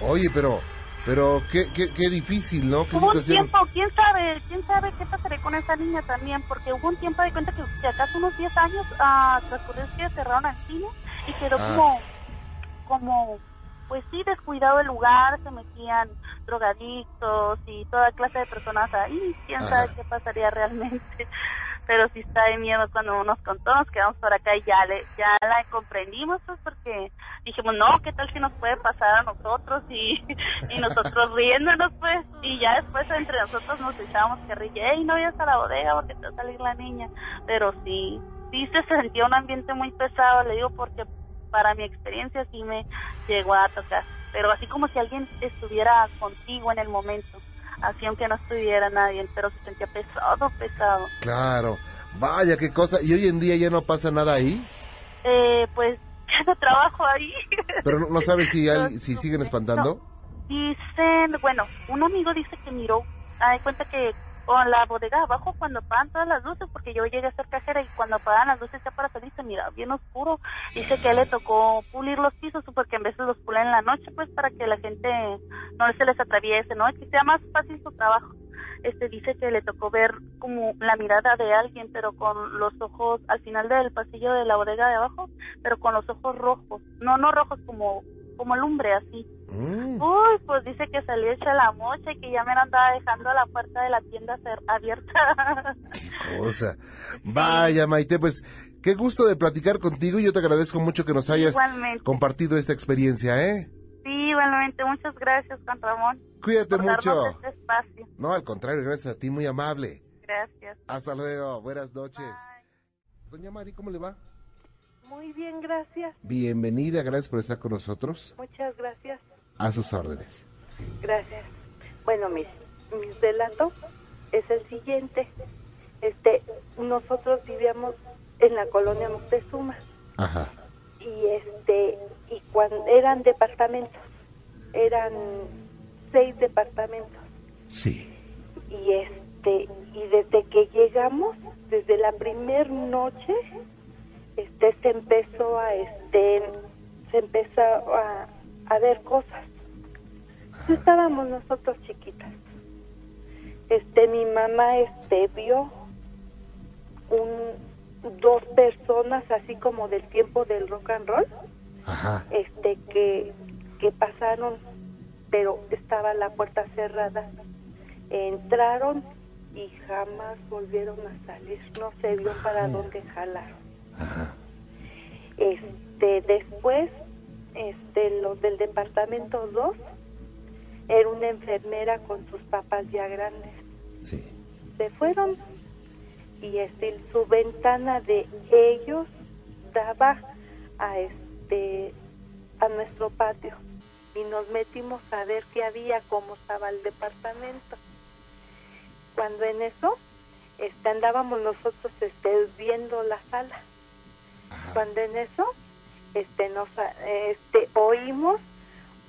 Oye, pero pero qué, qué, qué difícil, ¿no? hubo un tiempo, quién sabe, quién sabe qué pasaré con esa niña también, porque hubo un tiempo de cuenta que, si acaso unos 10 años uh, transcurrió que cerraron el cine y quedó ah. como, como, pues sí, descuidado el lugar, se metían drogadictos y toda clase de personas ahí, quién sabe qué pasaría realmente pero sí está de miedo cuando nos contó, nos quedamos por acá y ya le, ya la comprendimos pues porque dijimos, no, ¿qué tal si nos puede pasar a nosotros? Y, y nosotros riéndonos pues, y ya después entre nosotros nos echábamos que ríe, y no vayas a la bodega porque te va a salir la niña, pero sí, sí se sentía un ambiente muy pesado, le digo porque para mi experiencia sí me llegó a tocar, pero así como si alguien estuviera contigo en el momento así aunque no estuviera nadie, pero se sentía pesado, pesado. Claro, vaya qué cosa, ¿y hoy en día ya no pasa nada ahí? Eh, pues ya no trabajo ahí. Pero no, sabes si, si siguen espantando. dicen, bueno, un amigo dice que miró, hay cuenta que o en la bodega abajo cuando apagan todas las luces, porque yo llegué a ser cajera y cuando apagan las luces ya para salir se mira bien oscuro. Dice que le tocó pulir los pisos porque en veces los pulen en la noche, pues para que la gente no se les atraviese, ¿no? Que sea más fácil su trabajo. Este dice que le tocó ver como la mirada de alguien, pero con los ojos al final del pasillo de la bodega de abajo, pero con los ojos rojos, no no rojos como como lumbre así. Mm. Uy, pues dice que salió hecha la mocha y que ya me andaba dejando la puerta de la tienda ser abierta. Qué cosa. Vaya, Maite, pues qué gusto de platicar contigo y yo te agradezco mucho que nos hayas compartido esta experiencia, ¿eh? Sí, igualmente. Muchas gracias, Juan Ramón. Cuídate mucho. Este espacio. No, al contrario, gracias a ti, muy amable. Gracias. Hasta luego. Buenas noches. Doña Mari, ¿cómo le va? Muy bien, gracias. Bienvenida, gracias por estar con nosotros. Muchas gracias. A sus órdenes. Gracias. Bueno, mis, mis relatos es el siguiente. Este, nosotros vivíamos en la colonia Moctezuma. Ajá. Y este, y cuando eran departamentos, eran seis departamentos. Sí. Y este, y desde que llegamos, desde la primer noche, este se empezó a este se empezó a, a ver cosas. Estábamos nosotros chiquitas. Este mi mamá este vio un dos personas así como del tiempo del rock and roll este que que pasaron pero estaba la puerta cerrada. Entraron y jamás volvieron a salir. No se vio para dónde este, después, este, los del departamento 2, era una enfermera con sus papás ya grandes. Sí. Se fueron y este, su ventana de ellos daba a este a nuestro patio y nos metimos a ver qué había, cómo estaba el departamento. Cuando en eso este, andábamos nosotros este, viendo la sala cuando en eso este nos este oímos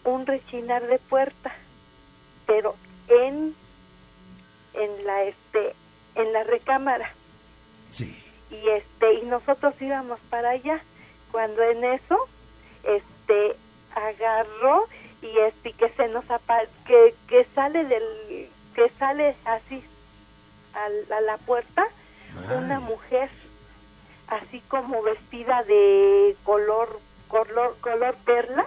un rechinar de puerta pero en en la este en la recámara. Sí. y este y nosotros íbamos para allá cuando en eso este agarró y este que se nos apa que que sale del que sale así al- a, la puerta una mujer así como vestida de color color color perla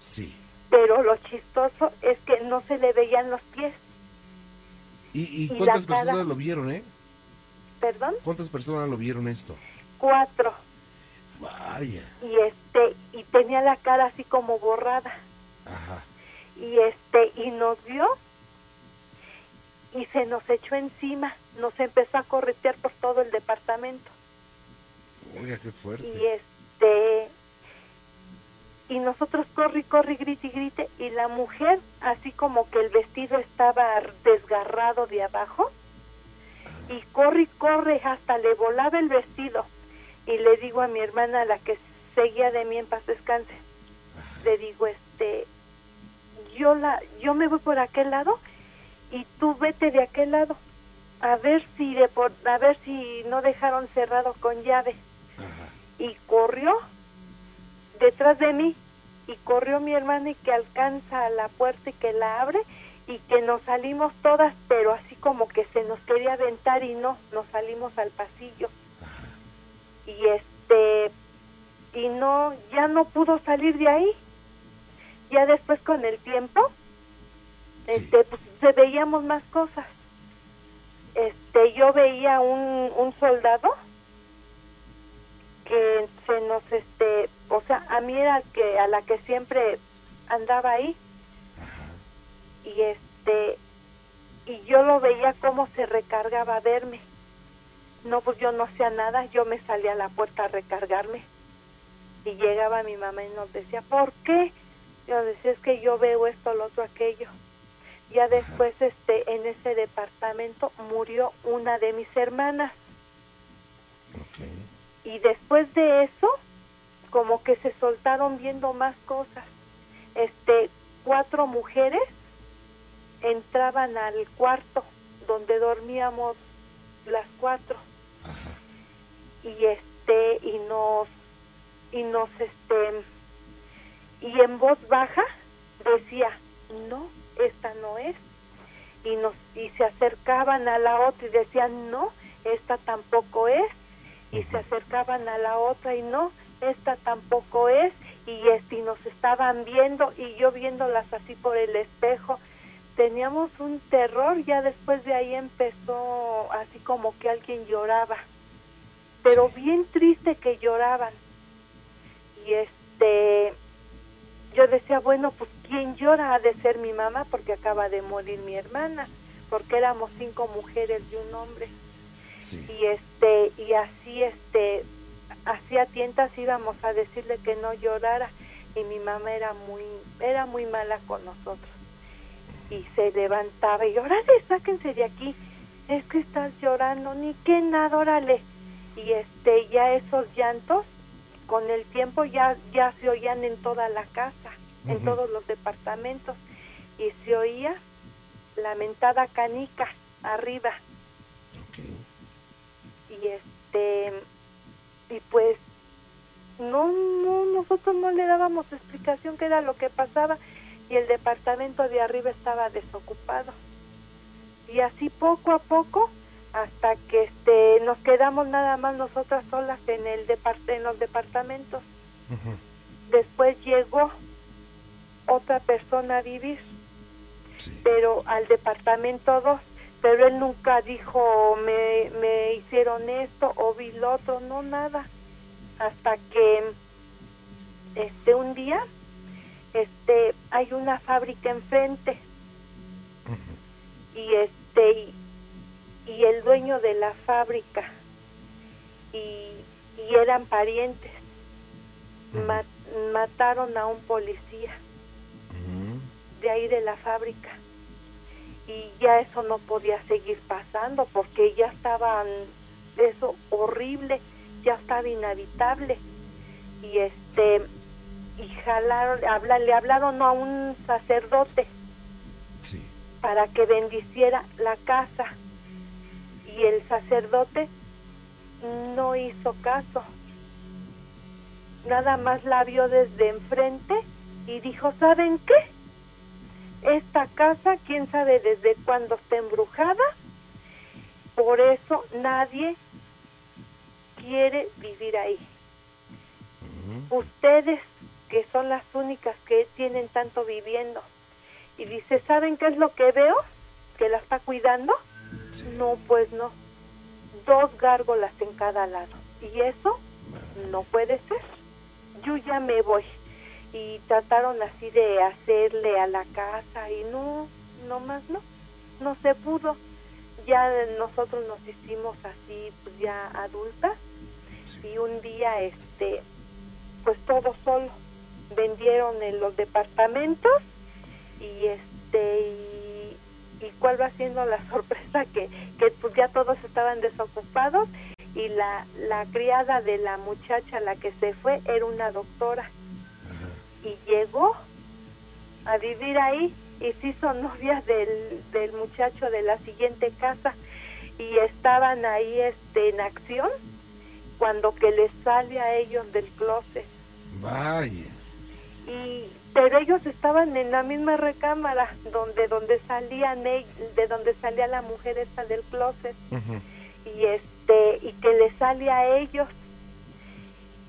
Sí. pero lo chistoso es que no se le veían los pies ¿Y, y cuántas cara- personas lo vieron, eh? perdón ¿Cuántas personas lo vieron esto? cuatro Vaya. y este y tenía la cara así como borrada Ajá. y este y nos vio y se nos echó encima nos empezó a corretear por todo el departamento Oiga, qué fuerte. y este y nosotros corre corre grite y grite y la mujer así como que el vestido estaba desgarrado de abajo y corre corre hasta le volaba el vestido y le digo a mi hermana la que seguía de mí en paz descanse le digo este yo la yo me voy por aquel lado y tú vete de aquel lado a ver si de por, a ver si no dejaron cerrado con llave. Y corrió detrás de mí y corrió mi hermana y que alcanza a la puerta y que la abre y que nos salimos todas pero así como que se nos quería aventar y no nos salimos al pasillo. Y este y no ya no pudo salir de ahí. Ya después con el tiempo Sí. este pues se veíamos más cosas. Este yo veía un, un soldado que se nos este o sea a mí era que a la que siempre andaba ahí. Y este y yo lo veía cómo se recargaba a verme. No pues yo no hacía nada yo me salía a la puerta a recargarme. Y llegaba mi mamá y nos decía ¿por qué? yo decía es que yo veo esto lo otro aquello ya después este en ese departamento murió una de mis hermanas. Ok. Y después de eso como que se soltaron viendo más cosas. Este cuatro mujeres entraban al cuarto donde dormíamos las cuatro. Ajá. y este y nos y nos este y en voz baja decía no esta no es y nos y se acercaban a la otra y decían no esta tampoco es y se acercaban a la otra y no esta tampoco es y este y nos estaban viendo y yo viéndolas así por el espejo teníamos un terror ya después de ahí empezó así como que alguien lloraba pero bien triste que lloraban. Y este yo decía bueno pues quién llora ha de ser mi mamá porque acaba de morir mi hermana porque éramos cinco mujeres y un hombre Sí. y este y así este así a tientas íbamos a decirle que no llorara. Y mi mamá era muy era muy mala con nosotros. Y se levantaba y órale sáquense de aquí. Es que estás llorando ni que nada órale y este ya esos llantos con el tiempo ya ya se oían en toda la casa en todos los departamentos. Y se oía lamentada canica arriba. Y este y pues no no nosotros no le dábamos explicación qué era lo que pasaba y el departamento de arriba estaba desocupado. Y así poco a poco hasta que este nos quedamos nada más nosotras solas en el depart en los departamentos. Después llegó otra persona a vivir Sí. pero al departamento 2, pero él nunca dijo me, me hicieron esto o vi lo otro, no nada, hasta que este un día este hay una fábrica enfrente. Y este y, y el dueño de la fábrica y, y eran parientes. Mataron a un policía de ahí de la fábrica y ya eso no podía seguir pasando porque ya estaban eso horrible ya estaba inhabitable y este y jalaron habla- le hablaron a un sacerdote Sí. para que bendiciera la casa y el sacerdote no hizo caso. Nada más la vio desde enfrente y dijo, ¿saben qué? Esta casa, quién sabe desde cuándo está embrujada, por eso nadie quiere vivir ahí. Ustedes, que son las únicas que tienen tanto viviendo. Y dice, ¿saben qué es lo que veo? ¿Que la está cuidando? No, pues no. Dos gárgolas en cada lado. Y eso no puede ser. Yo ya me voy. Y trataron así de hacerle a la casa y no, no más no. No se pudo. Ya nosotros nos hicimos así, pues ya adultas. Y un día, este, pues todo solo. Vendieron en los departamentos y este y, y cuál va siendo la sorpresa que, que pues ya todos estaban desocupados y la, la criada de la muchacha la que se fue era una doctora y llegó a vivir ahí y se hizo novia del, del muchacho de la siguiente casa. Y estaban ahí este en acción cuando que les sale a ellos del closet. Vaya. y pero ellos estaban en la misma recámara donde donde salían de donde salía la mujer esta del closet. Y este y que le sale a ellos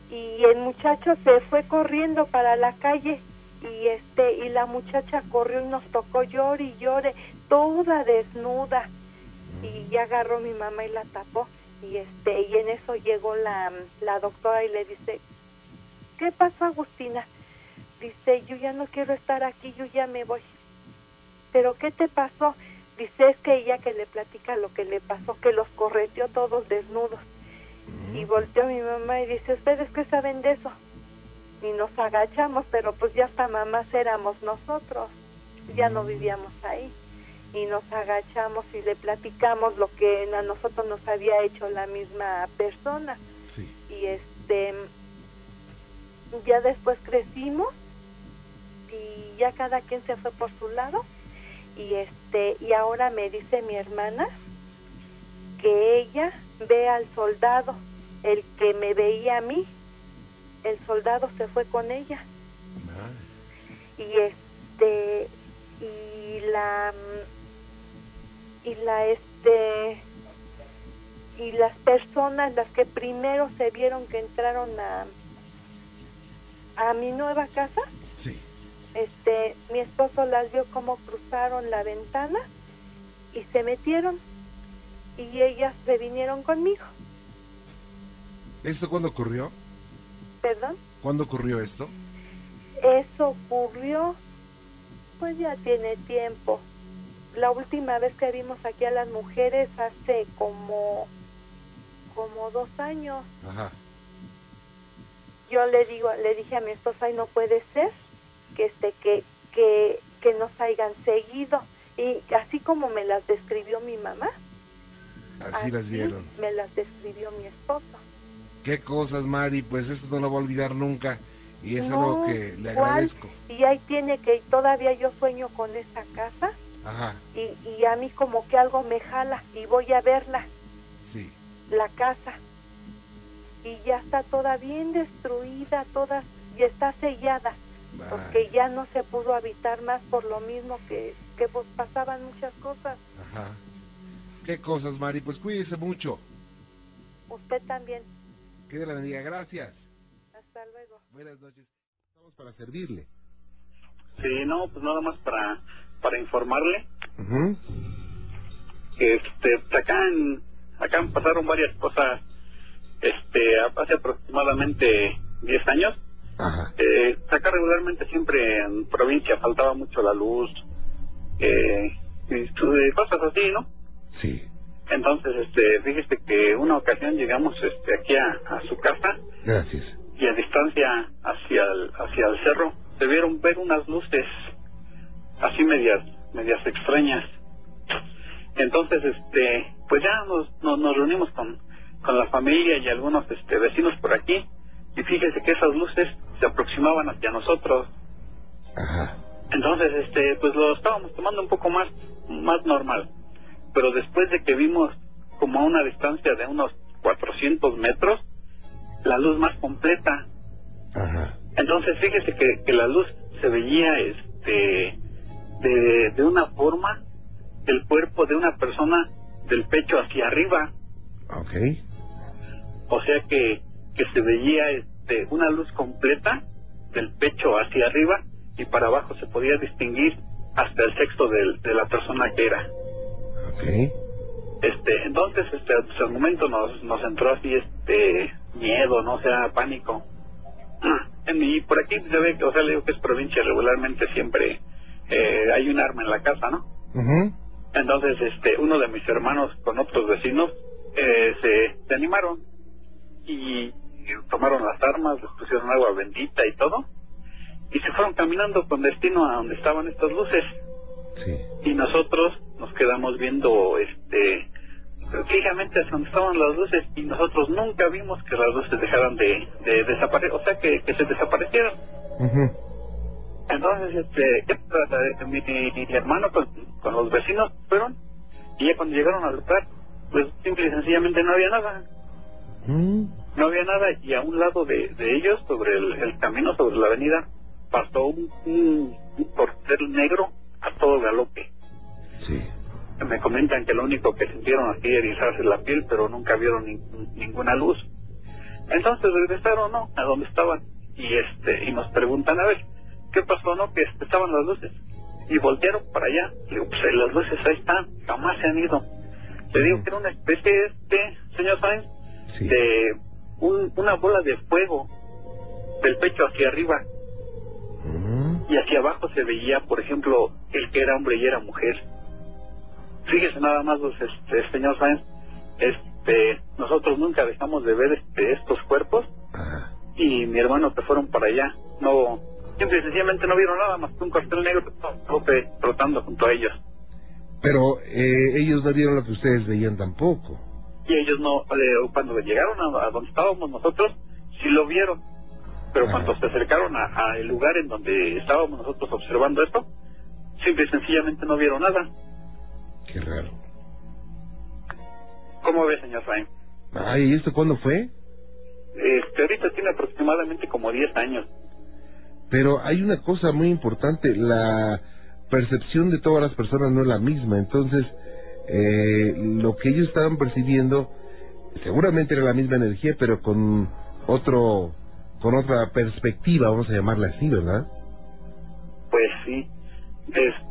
y el muchacho se fue corriendo para la calle y este y la muchacha corrió y nos tocó llore y llore toda desnuda. Y ya agarró mi mamá y la tapó. Y este y en eso llegó la, la doctora y le dice qué pasó Agustina dice yo ya no quiero estar aquí yo ya me voy. Pero qué te pasó dice es que ella que le platica lo que le pasó que los correteó todos desnudos y volteó mi mamá y dice ustedes qué saben de eso y nos agachamos pero pues ya hasta mamás éramos nosotros. Ya no vivíamos ahí. Y nos agachamos y le platicamos lo que a nosotros nos había hecho la misma persona. Sí. y este ya después crecimos y ya cada quien se fue por su lado. Y este y ahora me dice mi hermana que ella ve al soldado el que me veía a mí. El soldado se fue con ella. Y este y la y la este y las personas las que primero se vieron que entraron a a mi nueva casa Sí. este mi esposo las vio como cruzaron la ventana y se metieron y ellas se vinieron conmigo ¿Esto cuándo ocurrió? perdón ¿Cuándo ocurrió esto? eso ocurrió pues ya tiene tiempo la última vez que vimos aquí a las mujeres hace como como dos años Ajá. yo le digo le dije a mi esposa ay no puede ser que este que que que nos hayan seguido y así como me las describió mi mamá Así las vieron. me las describió mi esposo Qué cosas, Mari. Pues esto no lo voy a olvidar nunca. Y es No, algo que le agradezco. y ahí tiene que todavía yo sueño con esa casa Ajá. y, y a mí como que algo me jala y voy a verla Sí. la casa y ya está toda bien destruida toda y está sellada porque ya no se pudo habitar más por lo mismo que que pues pasaban muchas cosas Ajá. Qué cosas, Mari. Pues cuídese mucho. usted también Que Dios la bendiga. Gracias. hasta luego Buenas noches. Estamos para servirle. Sí, no, pues nada más para, para informarle que este, acá, en, acá pasaron varias cosas este, hace aproximadamente 10 años. Ajá. Eh, acá regularmente siempre en provincia faltaba mucho la luz, eh, y tu- eh, cosas así, ¿no? Sí. Entonces, este, fíjese que una ocasión llegamos este, aquí a, a su casa Gracias. y a distancia hacia el, hacia el cerro se vieron ver unas luces así medias medias extrañas entonces este pues ya nos, nos, nos reunimos con, con la familia y algunos este vecinos por aquí y fíjese que esas luces se aproximaban hacia nosotros Ajá. entonces este pues lo estábamos tomando un poco más más normal pero después de que vimos como a una distancia de unos 400 metros, la luz más completa. Ajá. Entonces, fíjese que, que la luz se veía este de, de una forma del cuerpo de una persona del pecho hacia arriba. Ok. O sea que, que se veía este, una luz completa del pecho hacia arriba y para abajo se podía distinguir hasta el sexo del- de, la persona que era. Ok. Este, entonces, este, pues, al momento nos, nos entró así, este, miedo, no o sea, pánico. Y por aquí se ve, que, o sea, le digo que es provincia, regularmente siempre eh, hay un arma en la casa, ¿no? Ujú. Entonces, este, uno de mis hermanos con otros vecinos eh, se, se animaron y tomaron las armas, les pusieron agua bendita y todo, y se fueron caminando con destino a donde estaban estas luces. Sí. Y nosotros nos quedamos viendo, este, fijamente hacia donde estaban las luces y nosotros nunca vimos que las luces dejaran de, de desaparecer, o sea, que, que se desaparecieron. Ujú. Entonces, este. Eh, mi, mi hermano con, con los vecinos fueron y ya cuando llegaron al lugar, pues simple y sencillamente no había nada. Mm. No había nada y a un lado de, de ellos, sobre el, el camino, sobre la avenida, pasó un, un, un corcel negro a todo galope. Sí. Me comentan que lo único que sintieron así erizarse la piel, pero nunca vieron nin- ninguna luz. Entonces regresaron, ¿no? A donde estaban y este y nos preguntan a ver qué pasó, ¿no? Que estaban las luces y voltearon para allá. Le digo, pues las luces ahí están, jamás se han ido. Le digo que era una especie, este, señor Sainz, Sí. de un- una bola de fuego del pecho hacia arriba y hacia abajo se veía, por ejemplo, el que era hombre y era mujer. Fíjese nada más, los, este, señor Sáenz, este, nosotros nunca dejamos de ver este, estos cuerpos Ajá. y mi hermano que fueron para allá, no, simple y sencillamente no vieron nada más que un cartel negro que flotando junto a ellos. Pero eh, ellos no vieron lo que ustedes veían tampoco. Y ellos no, eh, cuando llegaron a, a donde estábamos nosotros, sí lo vieron. Pero Ajá. cuando se acercaron a- al lugar en donde estábamos nosotros observando esto, simple y sencillamente no vieron nada. Qué raro. ¿Cómo ve, señor Sainz? Ay, ¿y esto cuándo fue? Este, ahorita tiene aproximadamente como 10 años. Pero hay una cosa muy importante, la percepción de todas las personas no es la misma, entonces eh, lo que ellos estaban percibiendo seguramente era la misma energía, pero con otro, con otra perspectiva, vamos a llamarla así, ¿verdad? Pues sí. Este,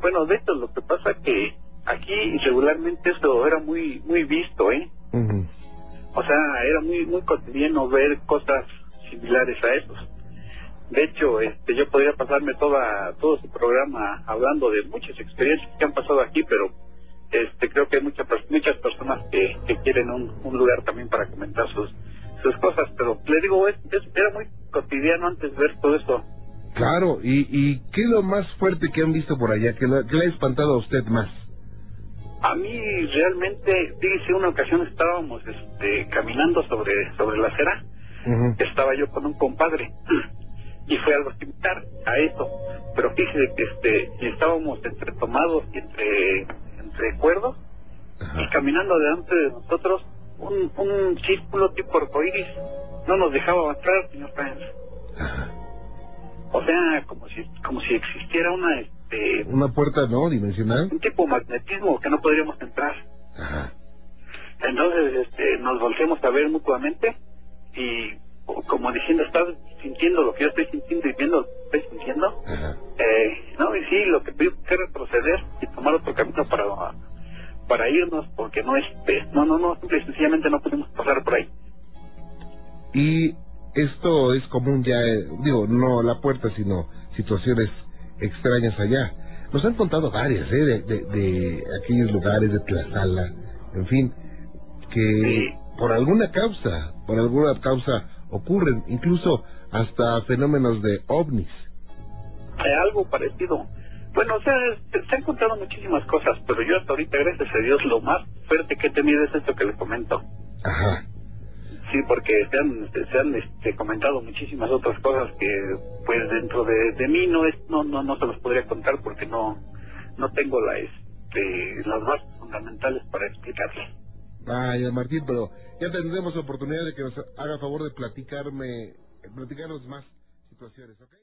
bueno, de hecho lo que pasa que aquí regularmente esto era muy muy visto, ¿eh? O sea, era muy muy cotidiano ver cosas similares a esos. De hecho, este, yo podría pasarme toda todo su programa hablando de muchas experiencias que han pasado aquí, pero este creo que hay muchas muchas personas que, que quieren un, un lugar también para comentar sus sus cosas, pero le digo, es, es- era muy cotidiano antes ver todo esto. Claro, y, ¿y qué es lo más fuerte que han visto por allá? ¿Qué, lo- qué le ha espantado a usted más? A mí realmente, fíjese, una ocasión estábamos este, caminando sobre sobre la acera, estaba yo con un compadre y fue algo similar a eso, pero fíjese que este, estábamos entre tomados y entre, entre cuerdos y caminando delante de nosotros un, un círculo tipo arcoíris no nos dejaba avanzar, señor Pérez. Ajá. O sea, como si como si existiera una este Una puerta no dimensional. un tipo de magnetismo que no podríamos entrar. Ajá. Entonces, este, nos volteamos a ver mutuamente y como diciendo, estás sintiendo lo que yo estoy sintiendo y viendo lo que estoy sintiendo. Ajá. Eh, no, y sí, lo que tuvimos que retroceder y tomar otro camino para para irnos porque no este, no, no, no, simple y sencillamente no pudimos pasar por ahí. Y esto es común ya, eh, digo, no la puerta, sino situaciones extrañas allá. Nos han contado varias, ¿eh? De, de, de aquellos lugares de Tlazala, en fin, que por alguna causa, por alguna causa ocurren, incluso hasta fenómenos de ovnis. Algo parecido. Bueno, o sea, se, se han contado muchísimas cosas, pero yo hasta ahorita, gracias a Dios, lo más fuerte que he tenido es esto que les comento. Ajá. Sí, porque se han, se han este, comentado muchísimas otras cosas que, pues, dentro de, de mí no es, no, no, no se los podría contar porque no, no tengo la, este, las bases fundamentales para explicarles. Vaya, Martín, pero ya tendremos oportunidad de que nos haga favor de platicarme, platicarnos más situaciones, ¿ok?